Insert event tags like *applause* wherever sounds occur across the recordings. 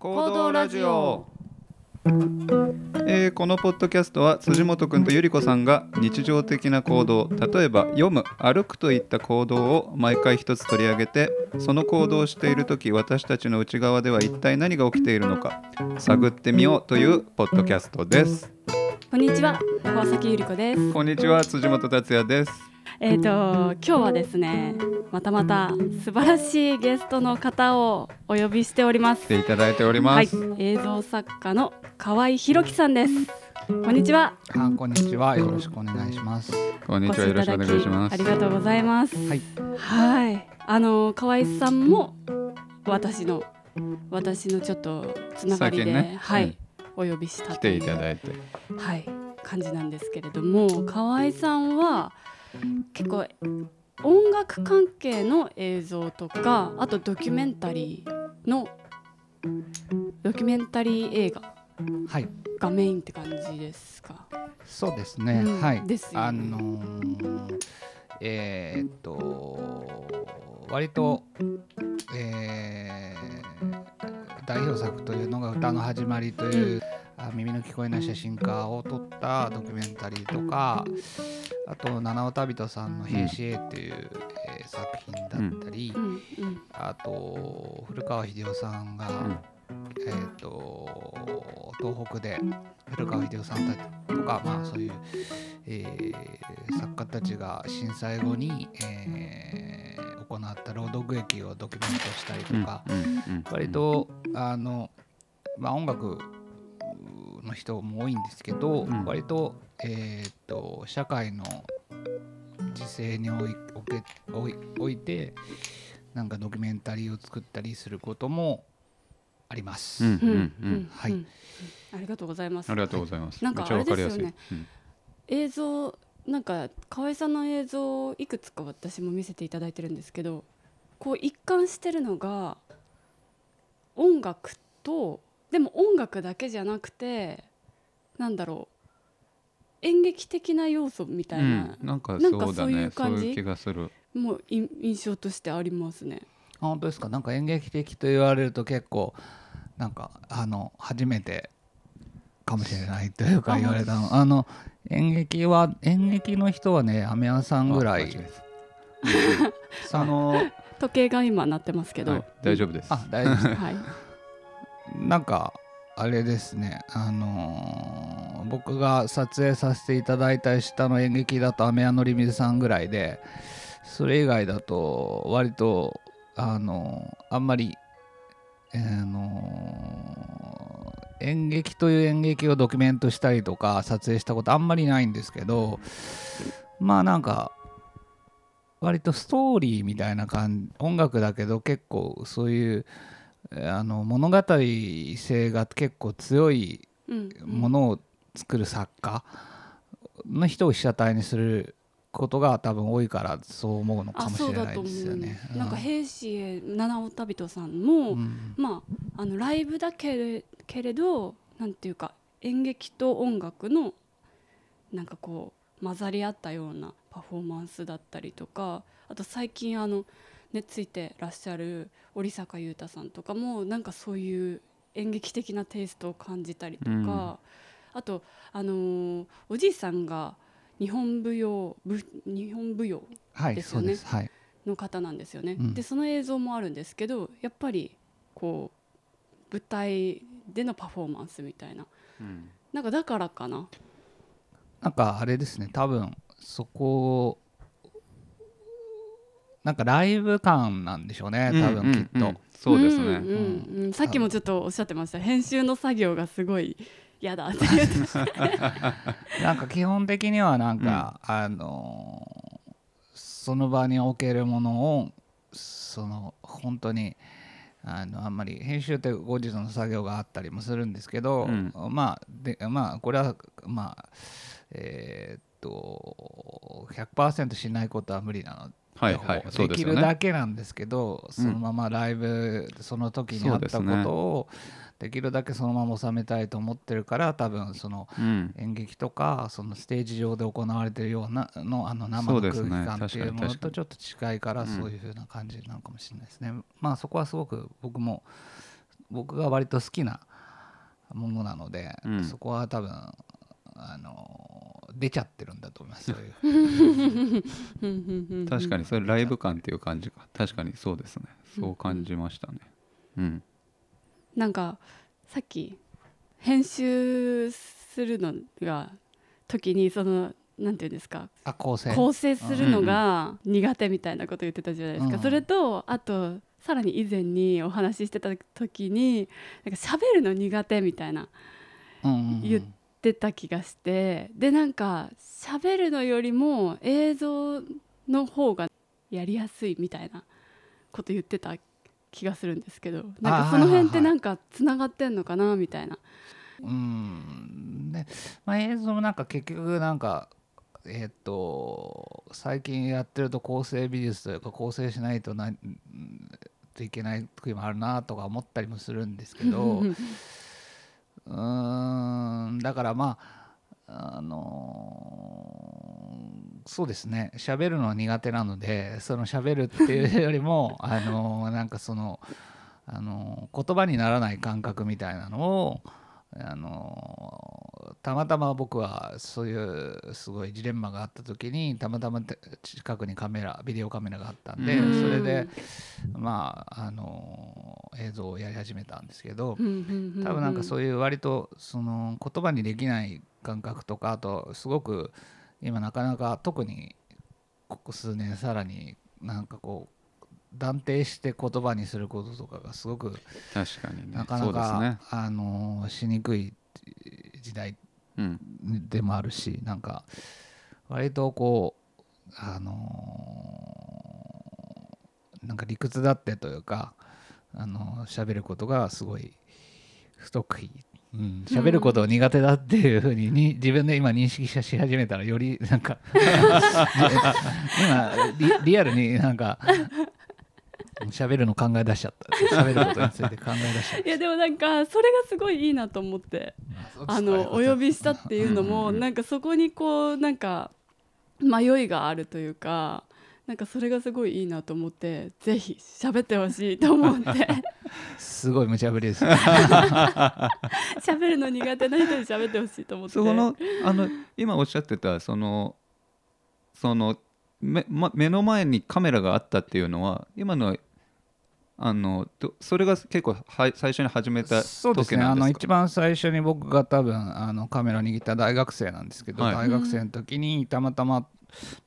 行動ラジオ。えーこのポッドキャストは辻本くんとゆり子さんが日常的な行動例えば読む歩くといった行動を毎回一つ取り上げてその行動をしている時私たちの内側では一体何が起きているのか探ってみようというポッドキャストです。こんにちは、川崎ゆり子です。こんにちは。辻本達也ですえっ、と今日はですね、またまた素晴らしいゲストの方をお呼びしております来。ていただいておりはいます、、映像作家の河合弘樹さんです。こんにちは。あこんにちは。よろしくお願いします。こんにちはよろしくお願いしますありがとうございます。はい。はい、あの河合さんも私の私のちょっとつながりで、ねはい、うんお呼びした来てといういただいてはい、感じなんですけれども河合さんは結構音楽関係の映像とかあとドキュメンタリーのドキュメンタリー映画はい。がメインって感じですか？そうですね。うんはい。ですよねあのーえーっと割と、えー代表作というのが歌の始まりという、あ耳の聞こえない写真家を撮ったドキュメンタリーとかあと七尾旅人さんの「兵士 A」っていう、えー作品だったり、あと古川英夫さんが、ん。えー、と東北で古川英夫さんたちとか、まあ、そういう、えー作家たちが震災後に、えー行った朗読劇をドキュメントしたりとか、割とあの、まあ、音楽の人も多いんですけど、うん。割と,、えー、と社会の時勢においおけおいおいてなんかドキュメンタリーを作ったりすることもあります。うんうんうん。はい。うん。ありがとうございます。ありがとうございます。なんかめっちゃわかりやすい。あれですよ映像なんか河合さんの映像をいくつか私も見せていただいてるんですけどこう一貫してるのが音楽とでも音楽だけじゃなくてなんだろう演劇的な要素みたいうん。な、うんなんかそうだね。そういう気がする。もうい印象としてありますね。あ本当ですか？なんか演劇的と言われると結構なんかあの初めてかもしれないというかあ言われたの。あの演劇は演劇の人はね雨屋さんぐらい。あ *laughs* のー時計が今鳴ってますけど、はい。大丈夫です。あ大丈夫です。*laughs* はい、なんかあれですね。あのー僕が撮影させていただいた下の演劇だと雨屋のり水さんぐらいでそれ以外だと割とあのーあんまり、えーの演劇という演劇をドキュメントしたりとか撮影したことあんまりないんですけどまあなんか割とストーリーみたいな感じ音楽だけど結構そういうあの物語性が結構強いうんものを作る作家の人を被写体にすることが多分多いからそう思うのかあもしれないですよね。う。なんか兵士へ七尾旅人さんも、うんまああのライブだけれけれどなんていうか演劇と音楽のなんかこう混ざり合ったようなパフォーマンスだったりとかあと最近あのねついてらっしゃる織坂優太さんとかもなんかそういう演劇的なテイストを感じたりとか、うん。あとあのーおじいさんが日本舞踊ぶ日本舞踊はいですよね？はい。の方なんですよね。うん。でその映像もあるんですけどやっぱりこう舞台でのパフォーマンスみたいな。うん。なんかだからかな？なんかあれですね。多分そこなんかライブ感なんでしょうね多分きっと。うん。うんうんそうですね。んうんうん。さっきもちょっとおっしゃってました。編集の作業がすごい嫌だって言って *laughs* なんか基本的にはなんか、あのーその場におけるものをその本当にあのあんまり編集って後日の作業があったりもするんですけど、うん。まあでまあこれはまあえーっと100%しないことは無理なのではいはいできるだ。けなんですけどそのままライブ、その時にあったことをできるだけそのまま収めたいと思ってるから多分そのうん。演劇とかそのステージ上で行われてるようなのあの生の空気感っていうものとちょっと近いからうん。そういう風な感じなのかもしれないですね。まあそこはすごく僕も僕が割と好きなものなので、うん。そこは多分あの出ちゃってるんだと思います。*laughs* 確かにそれライブ感っていう感じか。確かにそうですね。そう感じましたね。うん。なんかさっき編集するのが時にそのなんていうんですか。あ構成。構成するのが苦手みたいなこと言ってたじゃないですか、うん。それとあとさらに以前にお話ししてた時になんか喋るの苦手みたいなうんうんうん。言ってた気がしてでなんか喋るのよりも映像の方がやりやすいみたいなこと言ってた気がするんですけどなんかその辺ってなんかつながってんのかなみたいな。うんで、まあ、映像もなんか結局なんかえっ、と最近やってると構成美術というか構成しないとなうんといけない時もあるなとか思ったりもするんですけど *laughs* うーんだからまああのーそうですね。喋るのは苦手なのでその喋るっていうよりも *laughs* あのーなんかそのあのー言葉にならない感覚みたいなのをあのたまたま僕はそういうすごいジレンマがあった時にたまたまて近くにカメラビデオカメラがあったんで、うん。それでまああの映像をやり始めたんですけど、多分なんかそういう割とその言葉にできない感覚とかあとすごく今なかなか特にここ数年さらになんかこう断定して言葉にすることとかがすごく確かにね。なかなか、ね。あのしにくい時代うんでもあるしなんか割とこうあのなんか理屈だってというかあの喋ることがすごい不得意。うん、喋ることを苦手だっていうふうにに自分で今認識しし始めたらよりなんか *laughs* 今リリアルになんか喋るの考え出しちゃった。喋ることについて考え出しちゃっいやでもなんかそれがすごいいいなと思って。たあのお呼びしたっていうのもなんかそこにこうなんか迷いがあるというかなんかそれがすごいいいなと思ってぜひ喋ってほしいと思って。すごい無茶ぶりです。*laughs* 喋るの苦手な人に喋ってほしいと思って。そのあの今おっしゃってたそのその目,、ま、目の前にカメラがあったっていうのは今のあのどそれが結構は最初に始めたそうですね。あの時なんですか？一番最初に僕が多分あのカメラ握った大学生なんですけど、はい。大学生の時にたまたま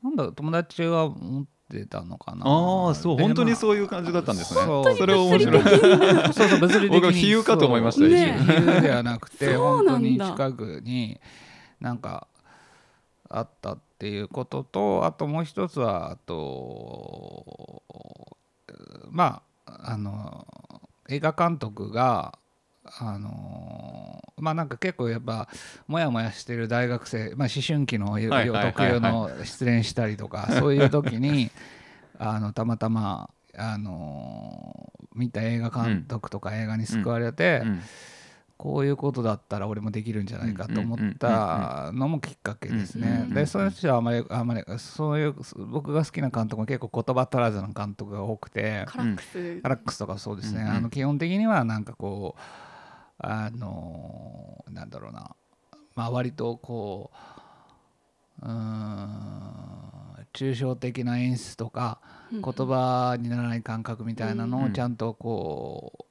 なんだろう友達が持ってたのかな。ああそうで本当にまそういう感じだったんですね。そう。それは面白い。あそうそう物理的に。僕は比喩かと思いましたね比喩ではなくて *laughs* 本当に近くになんかあったっていうこととあともう一つはあとまああの映画監督があのまあなんか結構やっぱモヤモヤしてる大学生、まあ、思春期の特有の失恋したりとか *laughs* そういう時にあのたまたまあの見た映画監督とか映画に救われて、うん。こういうことだったら俺もできるんじゃないかと思ったのもきっかけですうん。うん。うん。ねでそういう人はあまりあまりそういう僕が好きな監督も結構言葉足らずの監督が多くてカラックスカラックスとかそうですね、うん。うん。あの基本的にはなんかこうあのなんだろうな。まあ割とこううーん抽象的な演出とかうん言葉にならない感覚みたいなのうんをちゃんとこ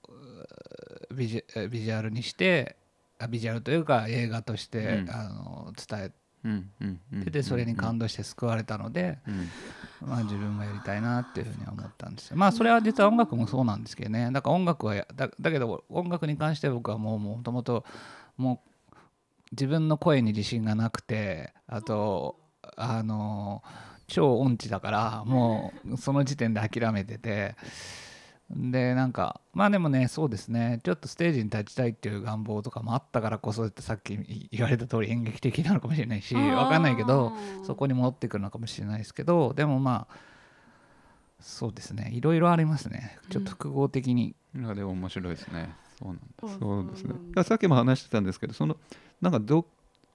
うビジュビジュアルにしてあビジュアルというか映画として、うん。あの伝えうんうんうん。ててそれに感動して救われたので、うんまあ、自分もやりたいなっていうふうには思ったんですよ。まあそれは実は音楽もそうなんですけどね。だから音楽はやだだけど音楽に関して僕はもうもともともう自分の声に自信がなくてあとあの超音痴だからもうその時点で諦めててでなんかまあでもねそうですね。ちょっとステージに立ちたいっていう願望とかもあったからこそってさっき言われた通り演劇的なのかもしれないしわかんないけどそこに戻ってくるのかもしれないですけどでもまあそうですね。いろいろありますね。ちょっと複合的に、いやでも面白いですね。そうなんだ。そうそう。ですね。さっきも話してたんですけどそのなんかど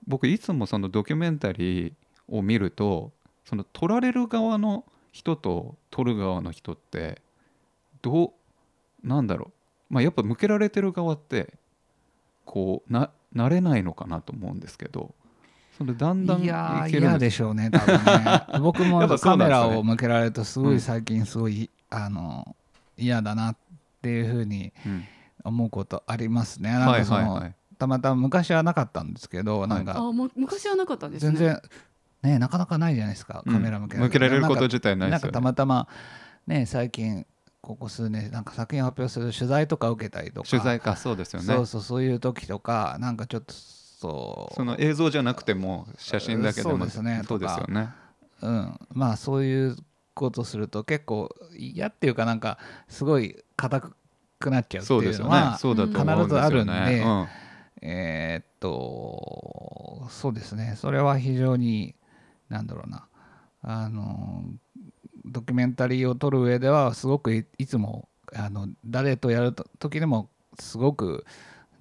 僕いつもそのドキュメンタリーを見るとその撮られる側の人と撮る側の人ってどうなんだろまあ、やっぱ向けられてる側ってこうな慣れないのかなと思うんですけどそれだんだんいやーいけるんで嫌ですしょうね多分ね。*laughs* 僕もカメラを向けられるとすごうんい最近すごい、あの嫌だなっていうふうにうん。思うことありますね。なんはいかその、はいはいたまたま昔はなかったんですけどなんあかもう昔はなかったんですね。全然ねなかなかないじゃないですか。カメラ向けられる向けられることなんか自体ないなんかたですよねまたまね最近ここ数年なんか作品を発表する取材とか受けたりとか。取材かそうですよね。そうそうそういう時とかなんかちょっとそう。その映像じゃなくても写真だけでもそうですねそうですよね。うん、まあそういうことすると結構嫌っていうかなんかすごい硬くなっちゃうっていうのは必ずあるんでうん。えーっとそうですね。それは非常になんだろうな。あのドキュメンタリーを撮る上ではすごくいいつもあの誰とやると時でもすごく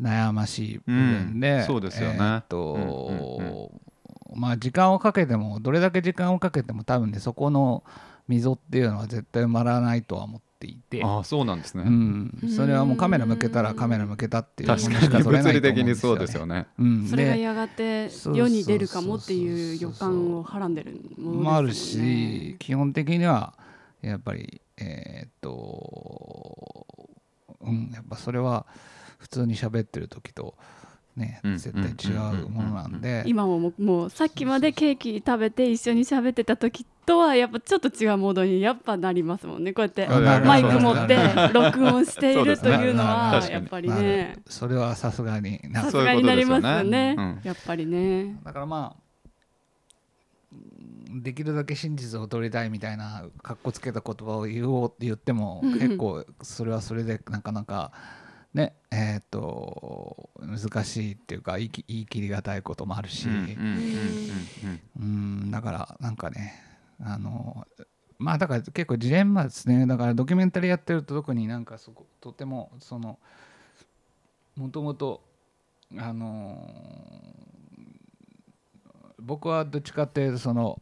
悩ましい部分で、うんそうですよね。えーっと、うんうん。まあ時間をかけてもどれだけ時間をかけても多分ねそこの溝っていうのは絶対埋まらないとは思っていて。ああそうなんですね、うん、それはもうカメラ向けたらカメラ向けたっていう確かに。物理的にそうですよね。うん、それがでやがて世に出るかもっていう予感をはらんでるものね。もあるし基本的にはやっぱりえーっとうん。やっぱそれは普通に喋ってる時とねうん絶対違うものなんで。今ももうもうさっきまでケーキ食べて一緒に喋ってた時とはやっぱちょっと違うモードにやっぱなりますもんね。こうやってマイク持って録音しているというのはやっぱりなねるそれはさすがにな。さすそういうことがになりますですよよねやっぱりね。だからまあうんできるだけ真実を取りたいみたいなかっこつけた言葉を言おうって言っても結構それはそれでなかなかねえっ、と難しいっていうか言いき言い切りがたいこともあるし、うんだからなんかねあのまあだから結構ジレンマですね。だからドキュメンタリーやってると特になんかそことてもそのもともとあの僕はどっちかっていうとその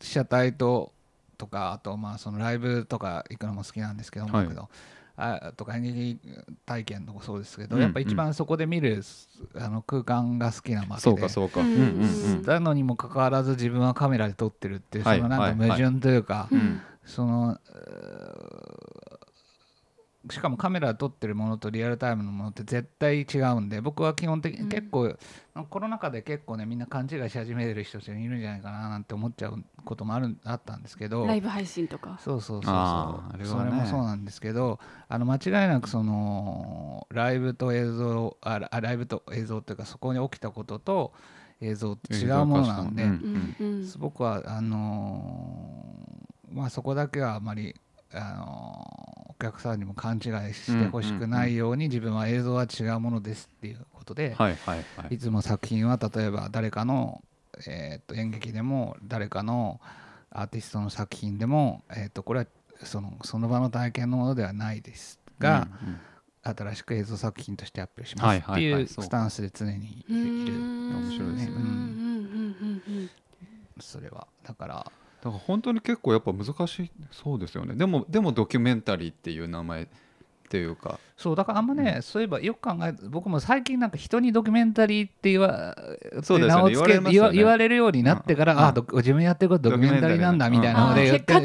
被写体ととかあとまあそのライブとか行くのも好きなんですけど、けどあとか演劇体験とかそうですけど、うんやっぱ一番そこで見るあの空間が好きなわけで。そうかそうか。ううんんうん。なのにもかかわらず自分はカメラで撮ってるっていうそはいのなんはいはいか矛盾というか、うん。うん。そのしかもカメラで撮ってるものとリアルタイムのものって絶対違うんで僕は基本的うん。に結構、コロナ禍で結構ねみんな勘違いし始めてる人たちがいるんじゃないかななんて思っちゃうこともあるあったんですけど。ライブ配信とか。そうそうそう。そう、あれはね。それもそうなんですけどあの間違いなくそのライブと映像あラライブと映像というかそこに起きたことと映像って違うものなんで、うんうん僕はあのーまあそこだけはあまり、あのーお客さんにも勘違いしてほしくないように自分は映像は違うものですっていうことで、はいつも作品は例えば誰かの、えと演劇でも誰かのアーティストの作品でも、えとこれはそのその場の体験のものではないですが、新しく映像作品として発表しはいますっていうスタンスで常にいる,、面白いですね。それはだからだから本当に結構やっぱ難しいそうですよね。でもでもドキュメンタリーっていう名前っていうか。そうだからあんまね、そういえばよく考え僕も最近なんか人にドキュメンタリーって言わそうですよね。名をつけ言わね。言わ言われるようになってから、うん。あド自分やってることドキュメンタリーなんだみたいなので結果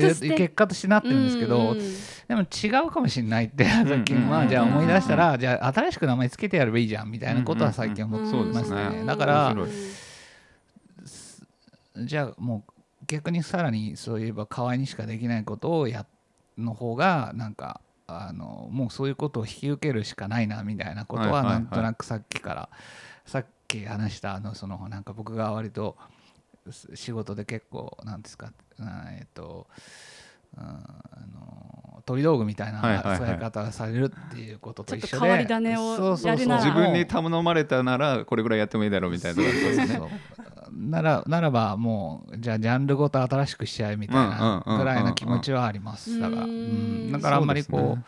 として。なってるんですけど、うんうんでも違うかもしれないって最近、うんまあじゃあ思い出したら、じゃあ新しく名前つけてやればいいじゃんみたいなことは最近思ってますすね。ね。だからじゃあもう逆にさらにそういえば河合にしかできないことをやの方がなんかあのもうそういうことを引き受けるしかないなみたいなことはいはいははい。なんとなくさっきから、さっき話したあのそのなんか僕が割とす仕事で結構なんですかあえっとうんあの鳥道具みたいなはいはいはい。使い方がされるっていうことと一緒でちょっと変わり種をそうそうそうやるなら自分に頼まれたならこれぐらいやってもいいだろうみたいなそうことですね。そうならならばもうじゃあジャンルごと新しくしちゃえみたいなぐらいの気持ちはあります。だから。ううん。んだからあんまりこうそうね。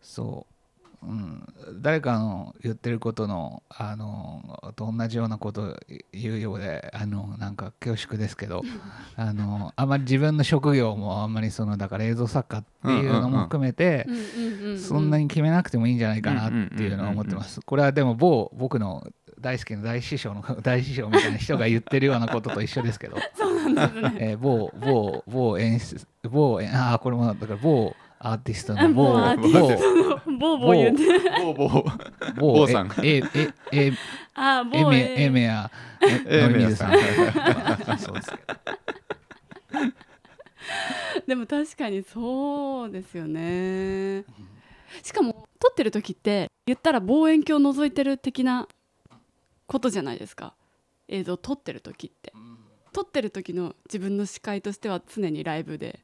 そう。うん。誰かの言ってることのあのと同じようなことを言うようであのなんか恐縮ですけど *laughs* あのあまり自分の職業もあんまりそのだから映像作家っていうのも含めて、うんうんうんうん。そんなに決めなくてもいいんじゃないかなっていうのは思ってます。これはでも某僕の大好きな大師匠の *laughs* 大師匠みたいな人が言ってるようなことと一緒ですけど、*laughs* そうなんですね。えー某某某演出某演ああこれもだから某アーティストの某某アーティストボーボー言って。ボーボー某某さん。えええ *laughs* あー某エメエメやエメヤのりみずさん。そうですけど。でも確かにそうですよね。しかも撮ってる時って言ったら望遠鏡を覗いてる的なことじゃないですか。映像撮ってる時って。撮ってる時の自分の視界としては常にライブで。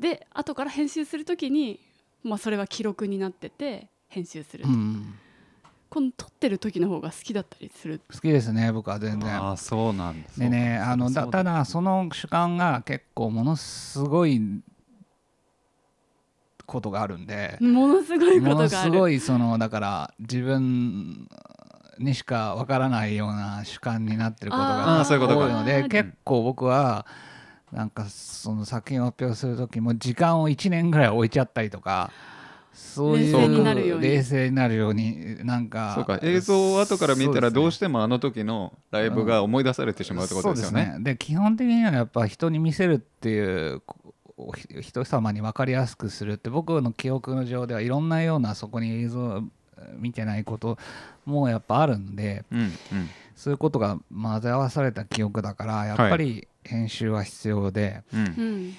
で後から編集する時に、まあ、それは記録になってて編集する。と、うん。この撮ってる時の方が好きだったりする。好きですね僕は全然。ああそうなんですでねあのだただその主観が結構ものすごいことがあるんで。ものすごいこものとがある。すごいそのだから自分にしかわからないような主観になってることあがーそういうことか。多いのでうん。結構僕はなんかその作品を発表する時も時間を1年ぐらい置いちゃったりとかそういう冷静になるように。冷静になるようになんかそうか映像を後から見たらどうししてもあの時のライブが思い出されてしまうってことですよね。で基本的にはやっぱ人に見せるっていう人様に分かりやすくするって僕の記憶の上ではいろんなようなそこに映像を見てないこともやっぱあるんでうんうん。そういうことが混ぜ合わされた記憶だからやっぱり編集は必要で、うん。うん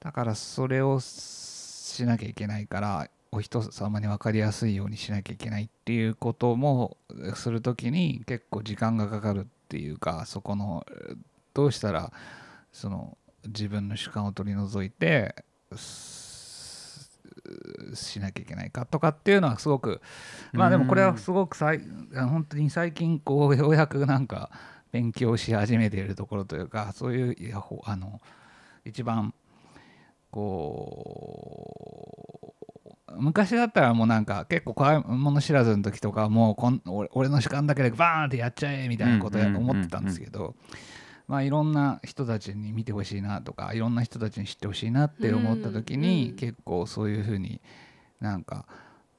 だからそれをしなきゃいけないからお人様に分かりやすいようにしなきゃいけないっていうこともする時に結構時間がかかるっていうかそこのえーどうしたらその自分の主観を取り除いてすしなきゃいけないかとかっていうのはすごくまあでもこれはすごくさい本当に最近こうようやくなんか勉強し始めているところというかそういういやほあの一番こう昔だったらもうなんか結構怖いもの知らずの時とかはもうこん俺俺の主観だけでバーンってやっちゃえみたいなことやうんうんうんうん思ってたんですけどまあいろんな人たちに見てほしいなとかいろんな人たちに知ってほしいなって思った時うんうにん。結構そういうふうになんか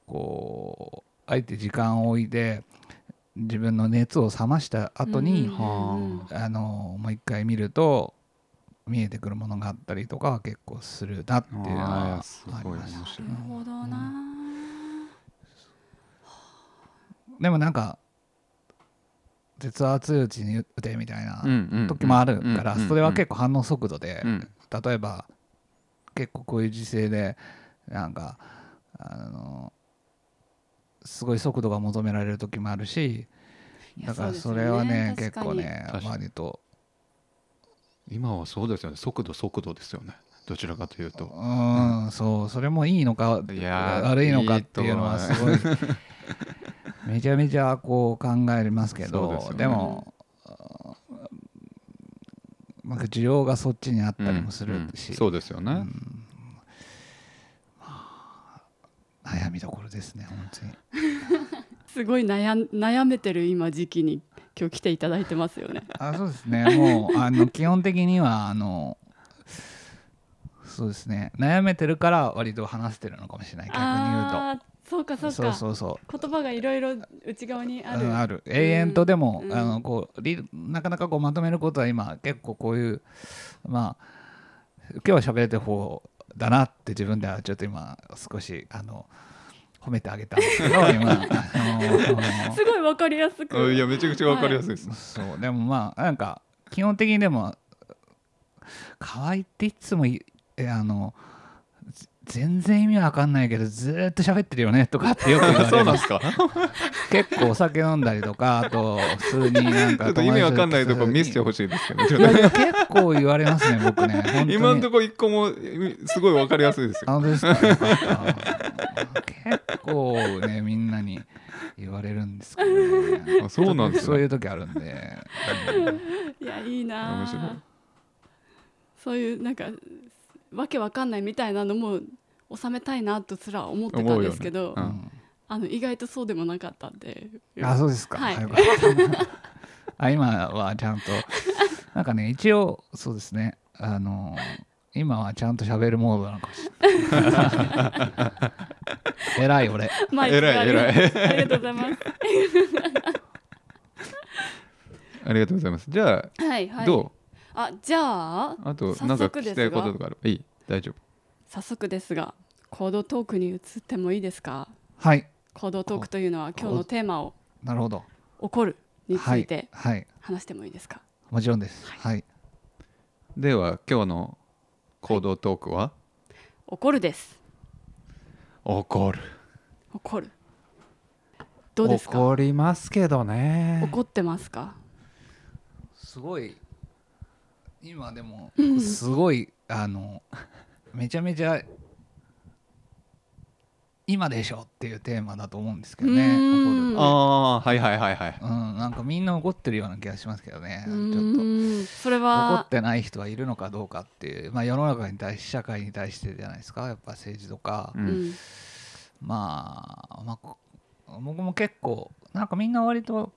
こうあえて時間を置いて自分の熱を冷ました後に、うんうんうんあのもう一回見ると見えてくるものがあったりとかは結構するなっていうのあはーす。ごいありますなるほどな、でもなんか絶圧打ちに打てみたいな時もあるからそれは結構反応速度でうん。例えば結構こういう時勢でなんかあのすごい速度が求められる時もあるしだからそれはね結構ね割と。今はそうですよね。速度速度ですよね。どちらかというと。うんそう。それもいいのか悪いのかっていうのはすごい *laughs* めちゃめちゃこう考えますけどね。でもなんか需要がそっちにあったりもするし、うんうんそうですよね、うん悩みどころですね本当に。*laughs* すごい悩ん悩めてる今時期に今日来ていただいてますよね。あそうですね。もうあの基本的にはあのそうですね。悩めてるから割と話してるのかもしれない逆に言うとそうかそうか。そうそうそう。言葉がいろいろ内側にある、うんある。永遠とでも、うんあのこうリなかなかこうまとめることは今結構こういうまあ今日は喋れてる方だなって自分ではちょっと今少しあの褒めてあげたんですけど *laughs* 今。あの *laughs* すごいわかりやすく。うんいやめちゃくちゃわかりやすいです、そうでもまあなんか基本的にでも可愛いっていつもいえあのぜ全然意味わかんないけどずーっと喋ってるよねとかってよく言われ *laughs* そうなんまですすか？*laughs* 結構お酒飲んだりとかあと普通になんか *laughs* ちょっと意味わかんないとこ見せてほほしいですけどちょいっとやいや結構言われますね僕ね今のところ一個もすごいわかりやすいですよ。ですか？結構ねみんなに言われるんですけどね。あそうなんですね。そういう時あるんで。いやいいなあ。面白い。そういうなんかわけわかんないみたいなのも収めたいなとすら思ってたんですけど、思うよね。あの意外とそうでもなかったんで。あそうですか、はい。*laughs* あ今はちゃんとなんかね一応そうですね。あの今はちゃんと喋るモードなのかもしれない偉い俺偉い偉い。ありがとうございます。*laughs* ありがとうございます。じゃあ、はいはい。どあじゃあうあと早なんか速ですが。聞きたいこととかあれば。いい？大丈夫。早速ですが行動トークに移ってもいいですか？はい。行動トークというのは今日のテーマをなるほど。怒るについてはい、はい、話してもいいですか、もちろんです。はい、では今日の行動トークは、怒るです。怒る。怒る。どうですか？怒りますけどね。怒ってますか？すごい今でもすごいあのめちゃめちゃ今でしょっていうテーマだと思うんですけどねああはいはいはいはい。うん、なんかみんな怒ってるような気がしますけどねうちょっと。それ怒はってない人はいるのかどうかっていう、まあ、世の中に対し社会に対してじゃないですかやっぱ政治とか、ううんん。まあ、まあこ僕も結構なんかみんな割と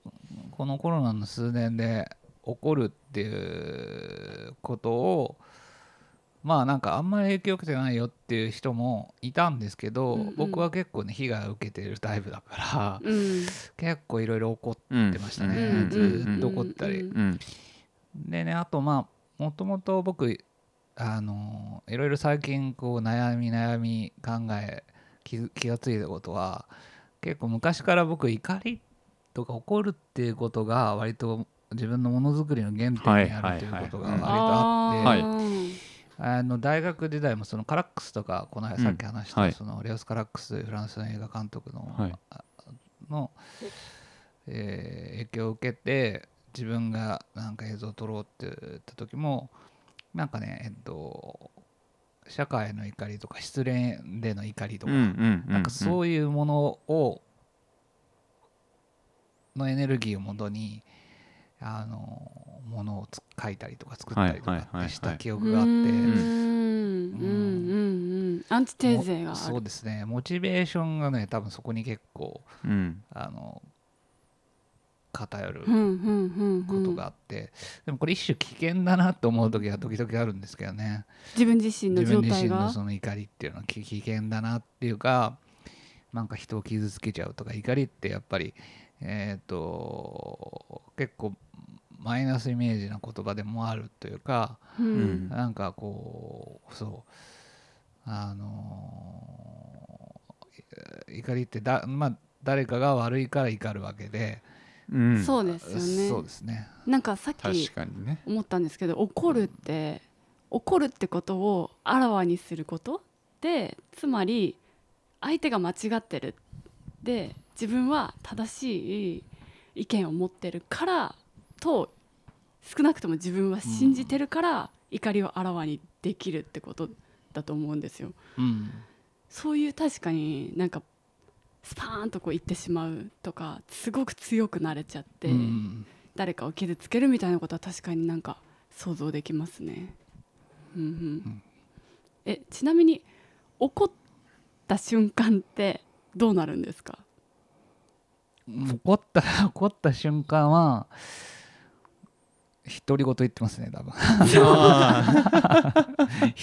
このコロナの数年で怒るっていうことをまあなんかあんまり影響受けてないよっていう人もいたんですけど、うんうん。僕は結構ね被害を受けているタイプだから、うん。結構いろいろ怒っうんてましたね、うんずーっと怒ったり、でねあとまあもともと僕あのいろいろ最近こう悩み悩み考え気がついたことは結構昔から僕怒りとか怒るっていうことが割と自分のものづくりの原点にあるということが割とあって、あの大学時代もそのカラックスとかこの間さっき話したそのレオス・カラックスフランスの映画監督の,、はい。の、えー影響を受けて自分がなんか映像を撮ろうって言った時もなんかねえっと社会の怒りとか失恋での怒りとか、なんかそういいうものをのエネルギーをもとにあのものをつ書いたりとか作ったりとかってした記憶があって、うーんうんうんうんアンチテーゼがあるそうですねモチベーションがね多分そこに結構うんあの偏るうんうんうんうんことがあって、でもこれ一種危険だなと思う時は時々あるんですけどね自分自身の自分自身の状態がその怒りっていうのは危危険だなっていうかなんか人を傷つけちゃうとか怒りってやっぱりえっ、と結構マイナスイメージな言葉でもあるというか、ううん。んなんかこうそうあのー怒りってだ、まあ、誰かが悪いから怒るわけで、うん。そうですよね。そうですね。なんかさっき思ったんですけど怒るって怒るってことをあらわにすることでつまり相手が間違ってる。で自分は正しい意見を持ってるからと少なくとも自分は信じてるから怒りをあらわにできるってことだと思うんですよ。うんそういう確かになんかスパーンとこう言ってしまうとかすごく強くなれちゃって、うん誰かを傷つけるみたいなことは確かになんか想像できますね。うんうんんえちなみに怒った瞬間ってどうなるんですか？怒った *laughs* 怒った瞬間は独り言言ってますね多分。*laughs*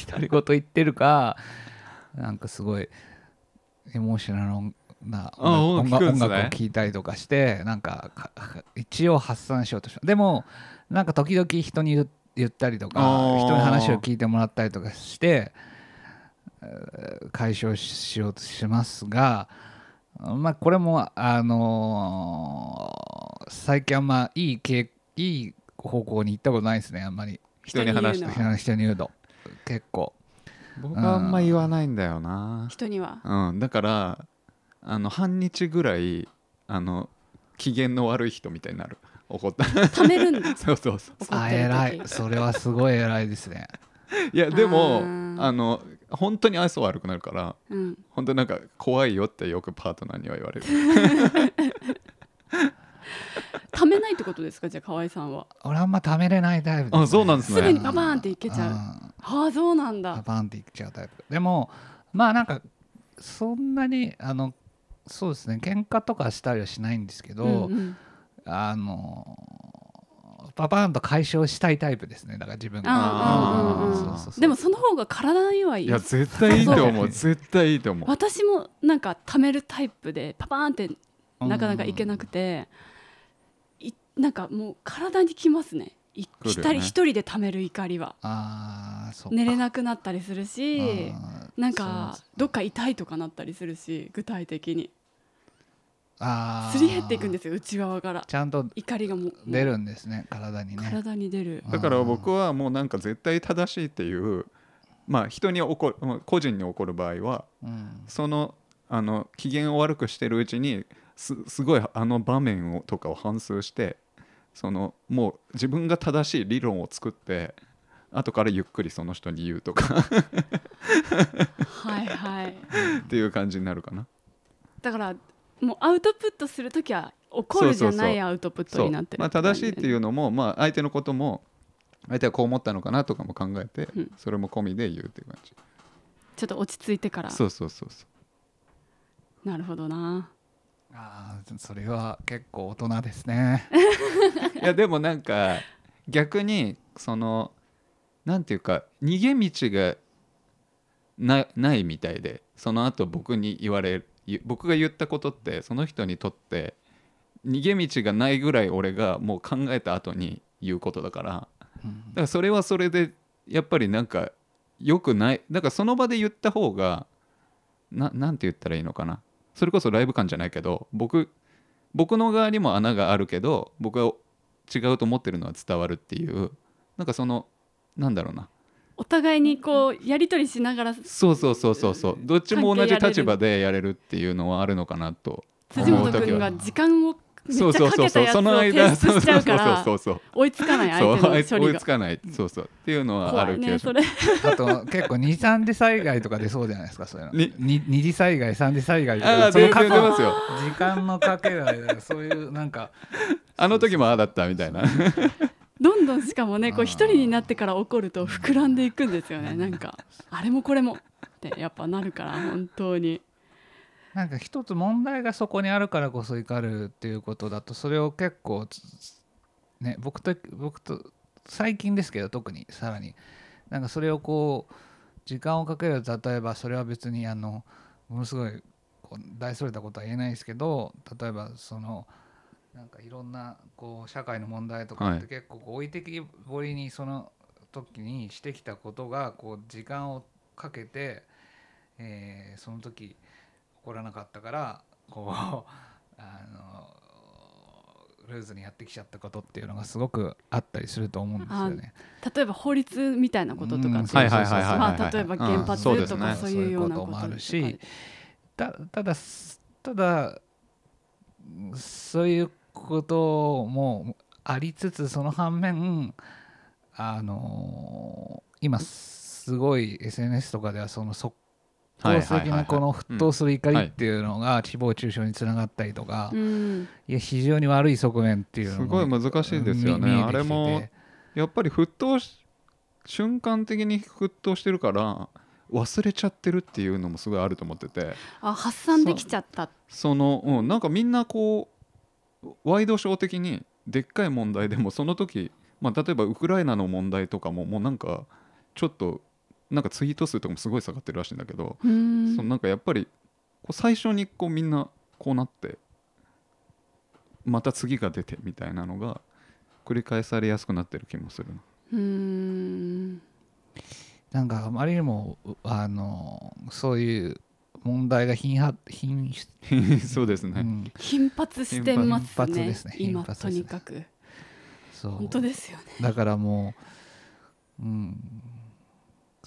独り言言ってるかなんかすごいエモーショナルなあ音音楽音楽を聴いたりとかしてなんか一応発散しようとしでもなんか時々人に言言ったりとか人に話を聞いてもらったりとかしてえー解消しようとしますがまあこれもあのー最近あんまいいけいい方向に行ったことないですねあんまり。人に話して人に言うのは人に言うと。結構僕はあんま言わないんだよな。人には。うんだからあの半日ぐらいあの機嫌の悪い人みたいになる。怒った。貯めるんだ。*laughs* そうそうそう。あ偉い時。それはすごい偉いですねいやでもあの本当に愛想悪くなるからうん。本当になんか怖いよってよくパートナーには言われる。*laughs* 貯めないってことですか？じゃあ河合さんは。俺あんま貯めれないタイプあそうなんですね。すぐにパパーンっていけちゃう。うん。ああそうなんだ。パパンっていっちゃうタイプ。でもまあなんかそんなにあのそうですね。喧嘩とかしたりはしないんですけど、うんうん。あのパパーンと解消したいタイプですね。だから自分が。でもその方が体にはいいいや絶対いいと思そうう絶対いいと思う。*laughs* 私もなんか貯めるタイプでパパーンってなかなかいけなくて、いなんかもう体にきますね。いくるよね一人一人で貯める怒りは。ああそうか。寝れなくなったりするしなんかどっか痛いとかなったりするし具体的にあー。すり減っていくんですよ内側から。ちゃんと怒りがもう。出るんですね体にね。体に出る。だから僕はもうなんか絶対正しいっていうまあ人に起こるまあ個人に起こる場合はうん。そのあの機嫌を悪くしてるうちにすすごいあの場面をとかを反芻してそのもう自分が正しい理論を作って後からゆっくりその人に言うとか。はいはい。っていう感じになるかな。だからもうアウトプットするときは怒るじゃなそうそうそう。いアウトプットになってる。まあ、正しいっていううのも、まあ、相手のことも相手はこう思ったのかなとかも考えて、うん。それも込みで言うっていう感じ。ちょっと落ち着いてから。そうそうそうそう。なるほどな。あーそれは結構大人ですね。*laughs* いやでもなんか逆にそのなんていうか逃げ道がなないみたいでその後僕に言われ僕が言ったことってその人にとって逃げ道がないぐらい俺がもう考えた後に言うことだから。だからそれはそれでやっぱりなんか良くないだからその場で言った方がななんて言ったらいいのかな。それこそライブ感じゃないけど僕僕の側にも穴があるけど僕が違うと思ってるのは伝わるっていうなんかそのなんだろうなお互いにこうやり取りしながらそうそうそうそうそう。どっちも同じ立場でやれるっていうのはあるのかなと辻本君が時間をめっちそうゃかそうそうそう。けたやつをその間提出しちゃうからそうそうそう追いつかないそう相手の処理が。つかない。そうそう。っていうのはある気がしねあと結構二三次災害とか出そうじゃないですかそういうの。二次災害三次災害とあかその過去時間のかけらでそういうなんか。あの時もああだったみたいなどんどんしかもねこう一人になってから怒ると膨らんでいくんですよね。なんかあれもこれも。ってやっぱなるから本当に。なんか一つ問題がそこにあるからこそ怒るっていうことだとそれを結構つね僕と僕と最近ですけど特にさらに。なんかそれをこう時間をかけると例えばそれは別にあのものすごいこう大それたことは言えないですけど例えばそのなんかいろんなこう社会の問題とかっはい。て結構こう置いてきぼりにその時にしてきたことがこう時間をかけて、えーその時起こらなかったからこうあのルーズにやってきちゃったことっていうのがすごくあったりすると思うんですよね。例えば法律みたいなこととかまあ例えば原発うんそう。ですねとかそういうようなこともあるしたただただそういうこともありつつその反面あの今すごい SNS とかではその即効的なこの沸騰する怒りっていうのが誹謗中傷につながったりとか、うん。いや非常に悪い側面っていうのすごい難しいですよね。あれもやっぱり沸騰し瞬間的に沸騰してるから忘れちゃってるっていうのもすごいあると思ってて。あ発散できちゃった。その、うん、なんかみんなこうワイドショー的にでっかい問題でもその時、まあ、例えばウクライナの問題とかももうなんかちょっとなんかツイート数とかもすごい下がってるらしいんだけど、うん。そのなんかやっぱりこう最初にこうみんなこうなってまた次が出てみたいなのが繰り返されやすくなってる気もするな。うん。なんかあまりにもうあのそういう問題が頻発頻出そうですね、うん。頻発してます頻発ねですね今と頻発です。ねにかく。そう。本当ですよね。だからもう、うん、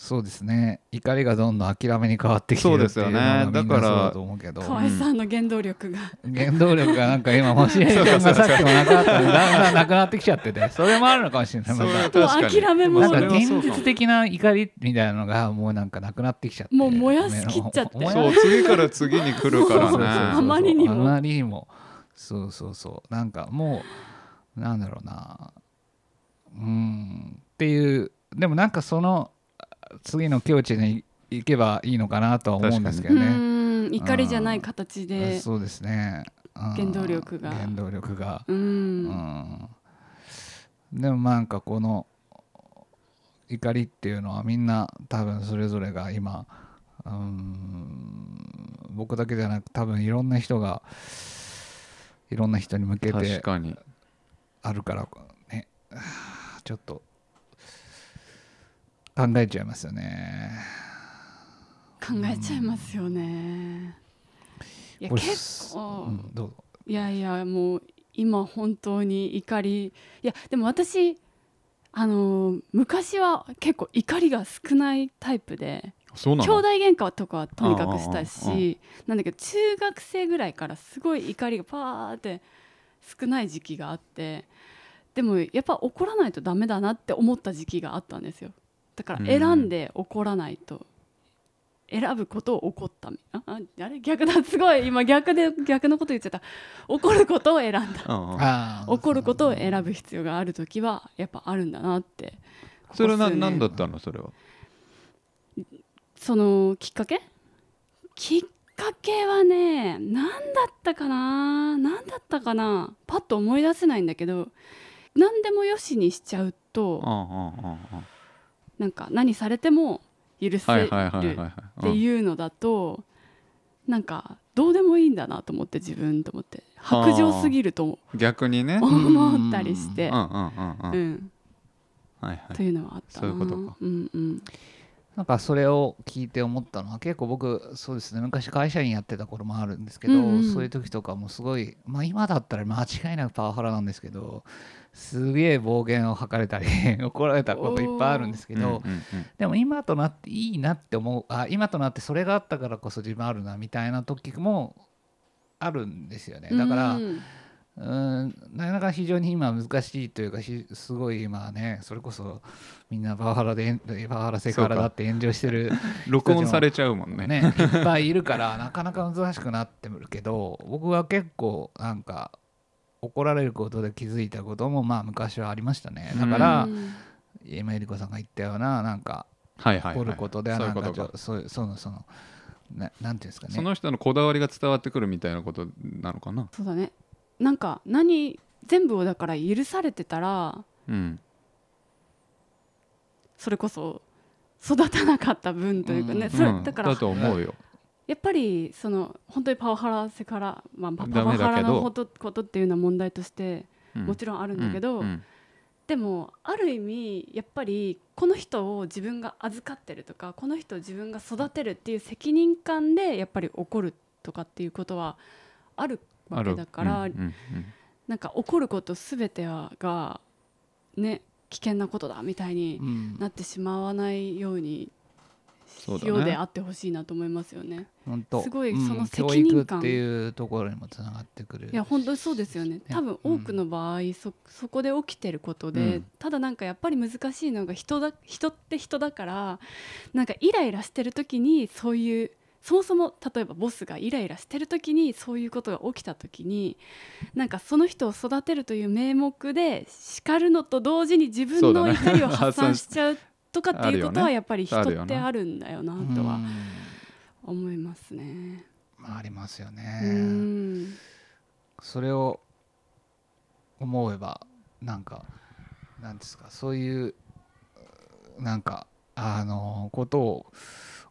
そうですね。怒りがどんどん諦めに変わってきてるっていうのそうですよがみんなねだからそうだと思うけど。河合さんの原動力が。原動力がなんか今モチベーションがさっきもなくなっだんだんなくなってきちゃってて。それもあるのかもしれない。もう確かに。諦めもなんか現実的な怒りみたいなのがもうなんかなくなってきちゃって。もう燃やしきっちゃって。そう次から次に来るからそうそうそうねあまりにも。あまりにも。そうそうそう。なんかもうなんだろうな。うん。っていうでもなんかその次の境地に行けばいいのかなとは思うんですけどうね。怒りじゃない形でそうですね。うん。原動力が。原動力が。でもなんかこの怒りっていうのはみんな多分それぞれが今うん。僕だけじゃなく多分いろんな人がいろんな人に向け確てあるからね。ちょっと考えちゃいますよね。考えちゃいますよね。いやこれ結構、うん、どうぞ。いやいやもう今本当に怒り。いやでも私あの昔は結構怒りが少ないタイプで。そうなの？兄弟喧嘩とかはとにかくしたうんうんうんしなんだけど中学生ぐらいからすごい怒りがパーって少ない時期があって。でもやっぱ怒らないとダメだなって思った時期があったんですよだから選んで怒らないと選ぶことを怒ったみあああれ？逆だ。*laughs* すごい。今逆で逆のこと言っちゃった。怒ることを選んだ。うんうん。あー怒ることを選ぶ必要がある時はやっぱあるんだなって。それはなここ数年何だったの？それは。そのきっかけ？きっかけはね何だったかな？何だったかな？パッと思い出せないんだけど何でもよしにしちゃうとうんうんうんうんなんか何されても許せるっていうのだとなんかどうでもいいんだなと思って自分と思って。白状すぎるとう。ん逆にね。*laughs* 思ったりして。うんうんうんうん。うん。はいはい。というのはあったな。そういうことか。うんうん。なんかそれを聞いて思ったのは結構僕そうですね。昔会社員やってた頃もあるんですけど、うんうん。そういう時とかもすごいまあ今だったら間違いなくパワハラなんですけどすげえ暴言を吐かれたり *laughs* 怒られたこといっぱいあるんですけど、でも今となっていいなって思うあ今となってそれがあったからこそ自分あるなみたいな時もあるんですよね。だから、うんうんなかなか非常に今難しいというかひすごい今ねそれこそみんなパワハラでパワハラセクハラだって炎上してる *laughs* 録音されちゃうもんね。ねいっぱいいるからなかなか難しくなってくるけど僕は結構なんか怒られることで気づいたこともまあ昔はありましたね。だから、うん。今ゆり子さんが言ったようななんか怒ることではなんかそういうそのそのななんていうんですかね。その人のこだわりが伝わってくるみたいなことなのかな？そうだね。なんか何全部をだから許されてたらうん。それこそ育たなかった分というかね、うん。それうんだからだと思うよやっぱりその本当にパワハラセクハラ、まあ、パワハラのことっていうのは問題としてもちろろんあるんだけど、でもある意味やっぱりこの人を自分が預かってるとかこの人を自分が育てるっていう責任感でやっぱり怒るとかっていうことはあるわけだから、なんか怒ること全てがね危険なことだみたいにうん。なってしまわないようにようであってほしいなと思いますよね。本当。すごいうん。その責教任感育っていうところにもつながってくるいや本当にそうですよね。多分うん多くの場合、そそこで起きてることで、うん。ただなんかやっぱり難しいのが人だ人って人だからなんかイライラしてる時にそういうそもそも例えばボスがイライラしてる時にそういうことが起きた時になんかその人を育てるという名目で叱るのと同時に自分の怒りを発発散散しちゃうとかっていうことはやっぱり人ってあるんだよなうん。とは思いますね。まあありますようね。んそれを思えばなんかなんですかそういうなんかあのことを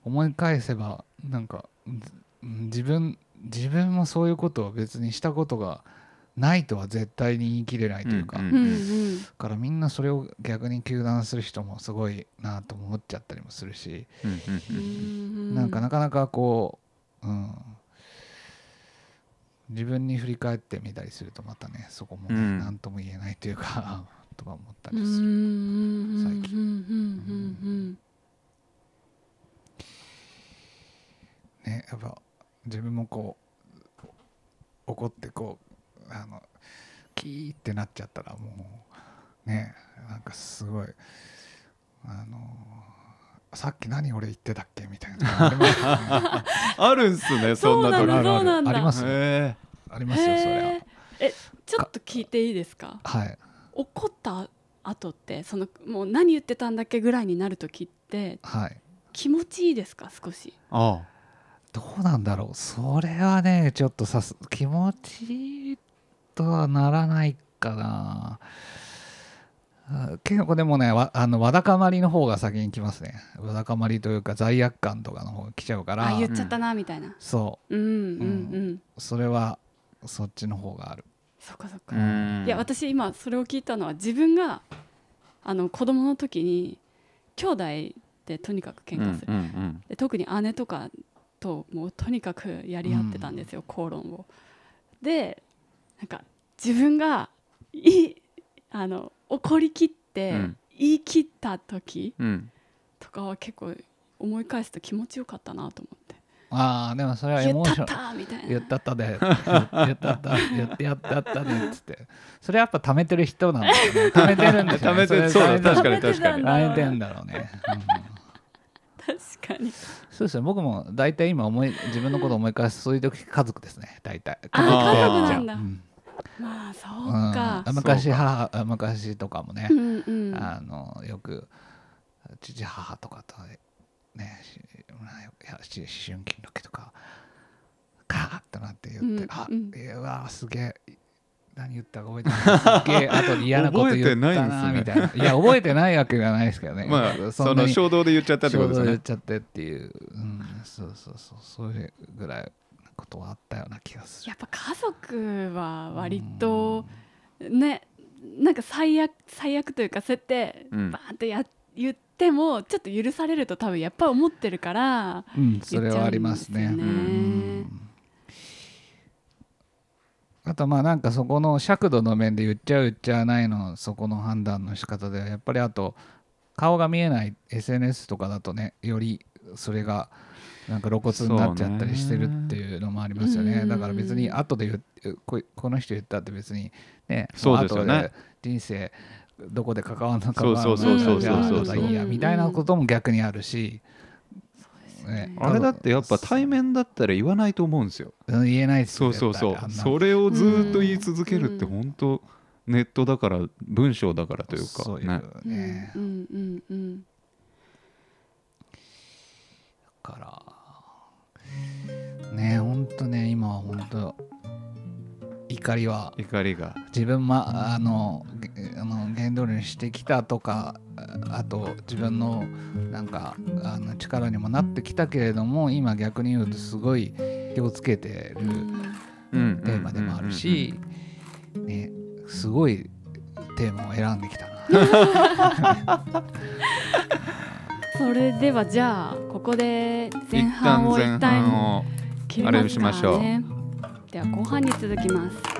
思い返せばなんかず自分自分もそういうことを別にしたことがないとは絶対に言い切れないというか、うんうんうん。だからみんなそれを逆に糾弾する人もすごいなと思っちゃったりもするし、うんなんかなかなかこう、うん、自分に振り返ってみたりするとまたねそこも何とも言えないというか *laughs* とか思ったりする。うん最近ねやっぱ自分もこう怒ってこうあのキーってなっちゃったらもうねなんかすごいあのさっき何俺言ってたっけみたいな。の *laughs* あるんすね *laughs* そんな時。ありますありますよそれは。えちょっと聞いていいですか？はい。怒った後ってそのもう何言ってたんだっけぐらいになる時ってはい。気持ちいいですか？少し。ーあ。どうなんだろう。それはねちょっとさす気持ちいいとはならないかな。あ結構でもねわあのわだかまりの方が先に来ますね。わだかまりというか罪悪感とかの方が来ちゃうから。あ言っちゃったなみたいな。そう。んうんうん。うそれはそっちの方がある。そっかそっか。うん。いや私今それを聞いたのは自分があの子供の時に兄弟でとにかく喧嘩する、うんうんで特に姉とかともうとにかくやり合ってたんですよ、口論を。でなんか自分がいあの怒りきってうん。言い切った時とかは結構思い返すと気持ちよかったなと思って。ああでもそれはエ言ったっモーション。たみたいな。言ったったで。言ったった言ってやったったでっつって。それやっぱ貯めてる人なんだよね。貯めてるんですよ、ね、*laughs* 貯めてそれそうだ確かに貯めて確かに。たんだ貯めてんだろうね、うん確かに。そうですね僕も大体今思い自分のこと思い返すそういう時家族ですね。大体。あ家族でやっちゃう家族なんだ。うんまあそううん。か。あ昔母あ昔とかもねう、んうん。あのよく父母とかとね思春期の時とかカーッとなって言って、うんあうん。いやうわすげえ何言ったか覚えてない。すげえ後で嫌なこと言ったな覚えてないんですね。みたいないや覚えてないわけがないですけどね。*laughs* まあその衝動で言っちゃったってことです衝動で言っねちゃってっていう、うん、そうそうそう。それぐらい。のことはあったような気がする。やっぱ家族は割とねなんか最悪最悪というかそうやってうん。バーンとや言ってもちょっと許されると多分やっぱ思ってるからうん、それはありますね。あとまあなんかそこの尺度の面で言っちゃう言っちゃわないのそこの判断の仕方ではやっぱりあと顔が見えない SNS とかだとねよりそれがなんか露骨になっちゃったりしてるっていうのもありますよね。だから別に後で言うここの人言ったって別にねそうですよね。後で人生どこで関わるのかそうそうそうそうそうじゃあいいやみたいなことも逆にあるし、ね。あれだってやっぱ対面だったら言わないと思うんですよ。うん言えないですよそうそうそう。それをずーっと言い続けるってうん。本当ネットだから文章だからというかそういうね怒りは。怒りが。自分まあのげあの原動力にしてきたとかああと自分のなんかあの力にもなってきたけれども今逆に言うとすごい気をつけてるうん。テーマでもあるし、ね、すごいテーマを選んできたな。*laughs* それではじゃあここで前一半を一旦前半旦をあれしましょう。では後半に続きます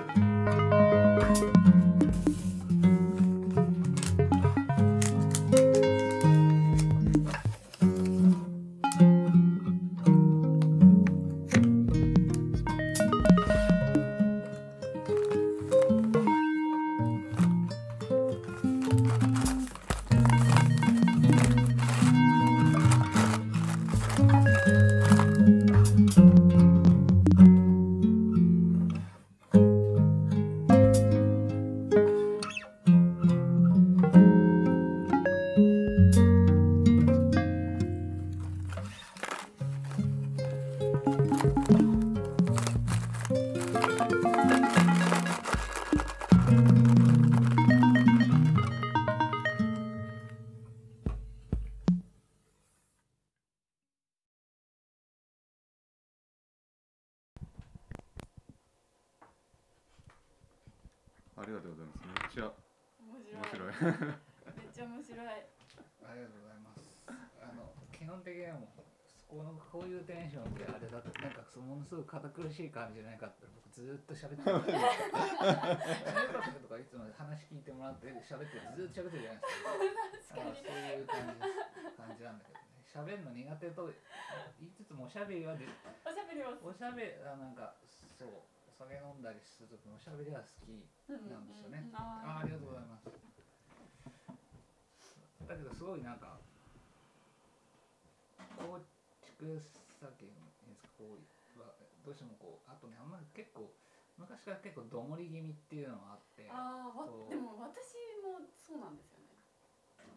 ありがとうございます。めっちゃ面白い。めっちゃ面白い。ありがとうございます。あの基本的にはもうこのこういうテンションでものすごく堅苦しい感じじゃないかって僕ずーっと喋ってる。中学とかいつも話聞いてもらって喋ってずーっと喋ってるじゃないですか。かそういう感じ感じなん。だけどね。喋るの苦手と言いつつもおしゃべりはでおしゃべりはおしゃべあなん。かそうお酒飲ん。だりするときもおしゃべりは好きなん。ですよね。あありがとうございます。だけどすごいなん。か構築先いいですかこうはどうしてもこうあとねあんまり結構昔から結構どもり気味っていうのがあってああでも私もそうなんですよね。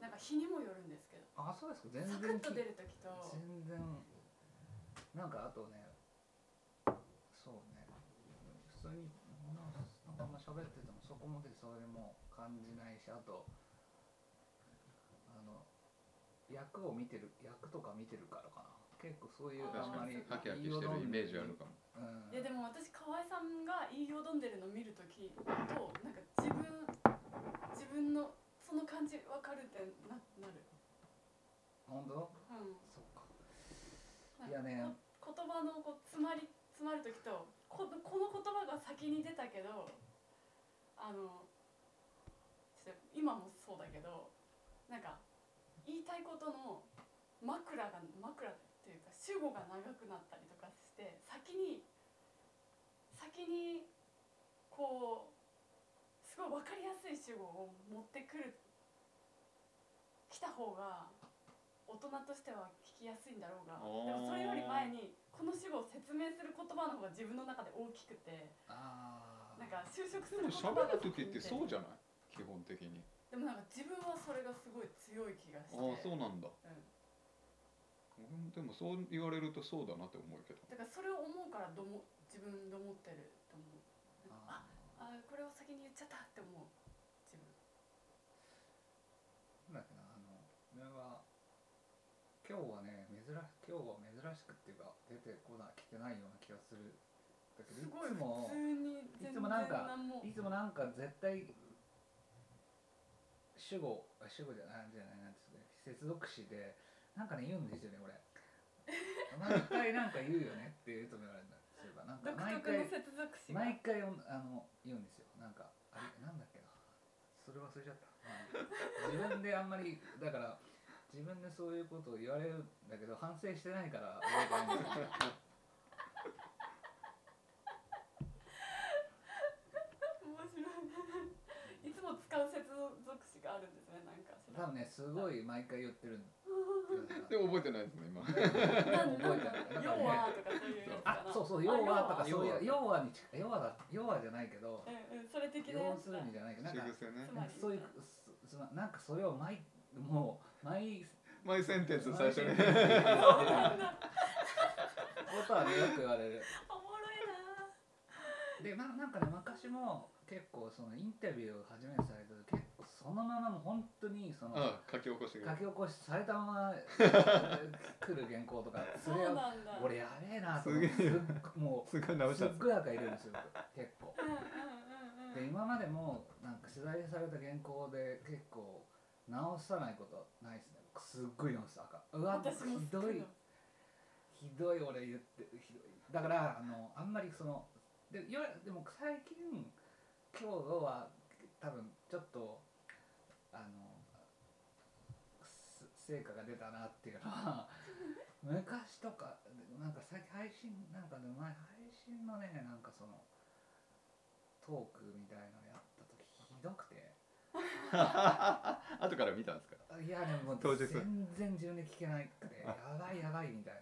なんか日にもよるんですけど。あそうですか。全然サクッと出る時と。全然。なんかあとねそうね。普通になんかあんま喋っててもそこまでそれも感じないしあとあの役を見てる役とか見てるからかな。結構そういうあまりにハキハキしてるイメージあるかも。うん。いやでも私河合さんが言いよどんでるの見るときとなんか自分自分のその感じ分かるってななる、本当？うん、そっか。いやね。こ言葉のこう詰まり詰まる時とここの言葉が先に出たけどあの今もそうだけどなんか言いたいことの枕が枕主語が長くなったりとかして先に先にこうすごい分かりやすい主語を持ってくる来た方が大人としては聞きやすいんだろうがでもそれより前にこの主語を説明する言葉の方が自分の中で大きくてああなんか就職する言葉が時ってそうじゃない？基本的に。でもなんか自分はそれがすごい強い気がして。ああそうなんだ。うんでもそう言われるとそうだなって思うけど。だからそれを思うからども自分で思ってると思う。ああこれを先に言っちゃったって思う。自分。なんだっけな。あの俺は今日はね珍し今日は珍しくっていうか出てこない来てないような気がする。だけどいすごいつも普通にい全然つもなんかいつもなんか絶対主語あ主語じゃないじゃないなんですね。接続詞でなんかね言うんですよね俺毎回なんか言うよねっていつも言われるんだ。そういえばなんか独毎回毎回あの言うんですよ。なんかあれなんだっけな。それ忘れちゃった、まあ自分であんまりだから自分でそういうことを言われるんだけど反省してないから覚えてないんですよ面白い。*laughs* いつも使う接続詞があるんです多分ねすごい毎回言ってるん *laughs* でも覚えてないですね今。覚えてない要はとかそういうあそうそう要はとかあそういうはに近い。要はだ要はじゃないけどうんうんそれ的なや要するにじゃないけどなんかね。そういうすすまなんかそれを毎もう毎マイセンテンス最初に。ことはねよく言われる。おもろいな。でまあなんかね昔も結構そのインタビューを初めてされた時結構そのままもう本当にそのあ書き起こしてくれ書き起こしされたまま来る原稿とかそそれをうなんだ。俺やべえなと思ってすげえ。すっごもすごいう直しすた。んですっごい赤入れるんですよ結構。うんうんうんうん。で今までもなんか取材された原稿で結構直さないことないですね。すっごい直す赤。うわ私もひどい。ひどい俺言ってひどい。だからあのあんまりそのでよでも最近今日は多分ちょっとあのす成果が出たなっていうのは *laughs* 昔とかなんか最近配信なんかで前配信のねなんかそのトークみたいなのやった時ひどくて。*laughs* 後から見たんですか？いやでも当日。全然自分で聞けなくて *laughs* やばいやばいみたいな。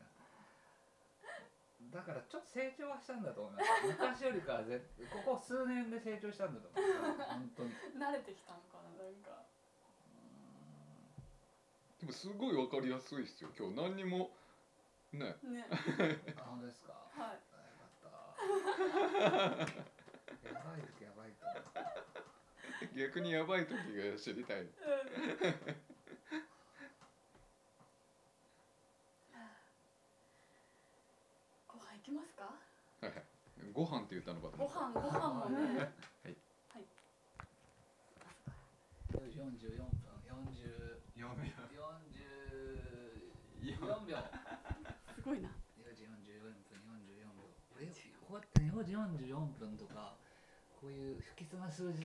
だからちょっと成長はしたんだと思います。昔よりかはぜここ数年で成長したんだと思います。本当に。慣れてきたのかななんかでもすごいわかりやすいですよ今日。何にもね。ね。*laughs* あ本当ですか？はい。あよかった。やばい時やばいと思う逆にやばい時が知りたい。*laughs* ご飯行きますか？はいはい。ご飯って言ったのかとご思った。飯ご飯もねはいはい4時44分40 4 44秒すごいな。4時44分44秒俺こうやって4時44分とかこういう不吉な数字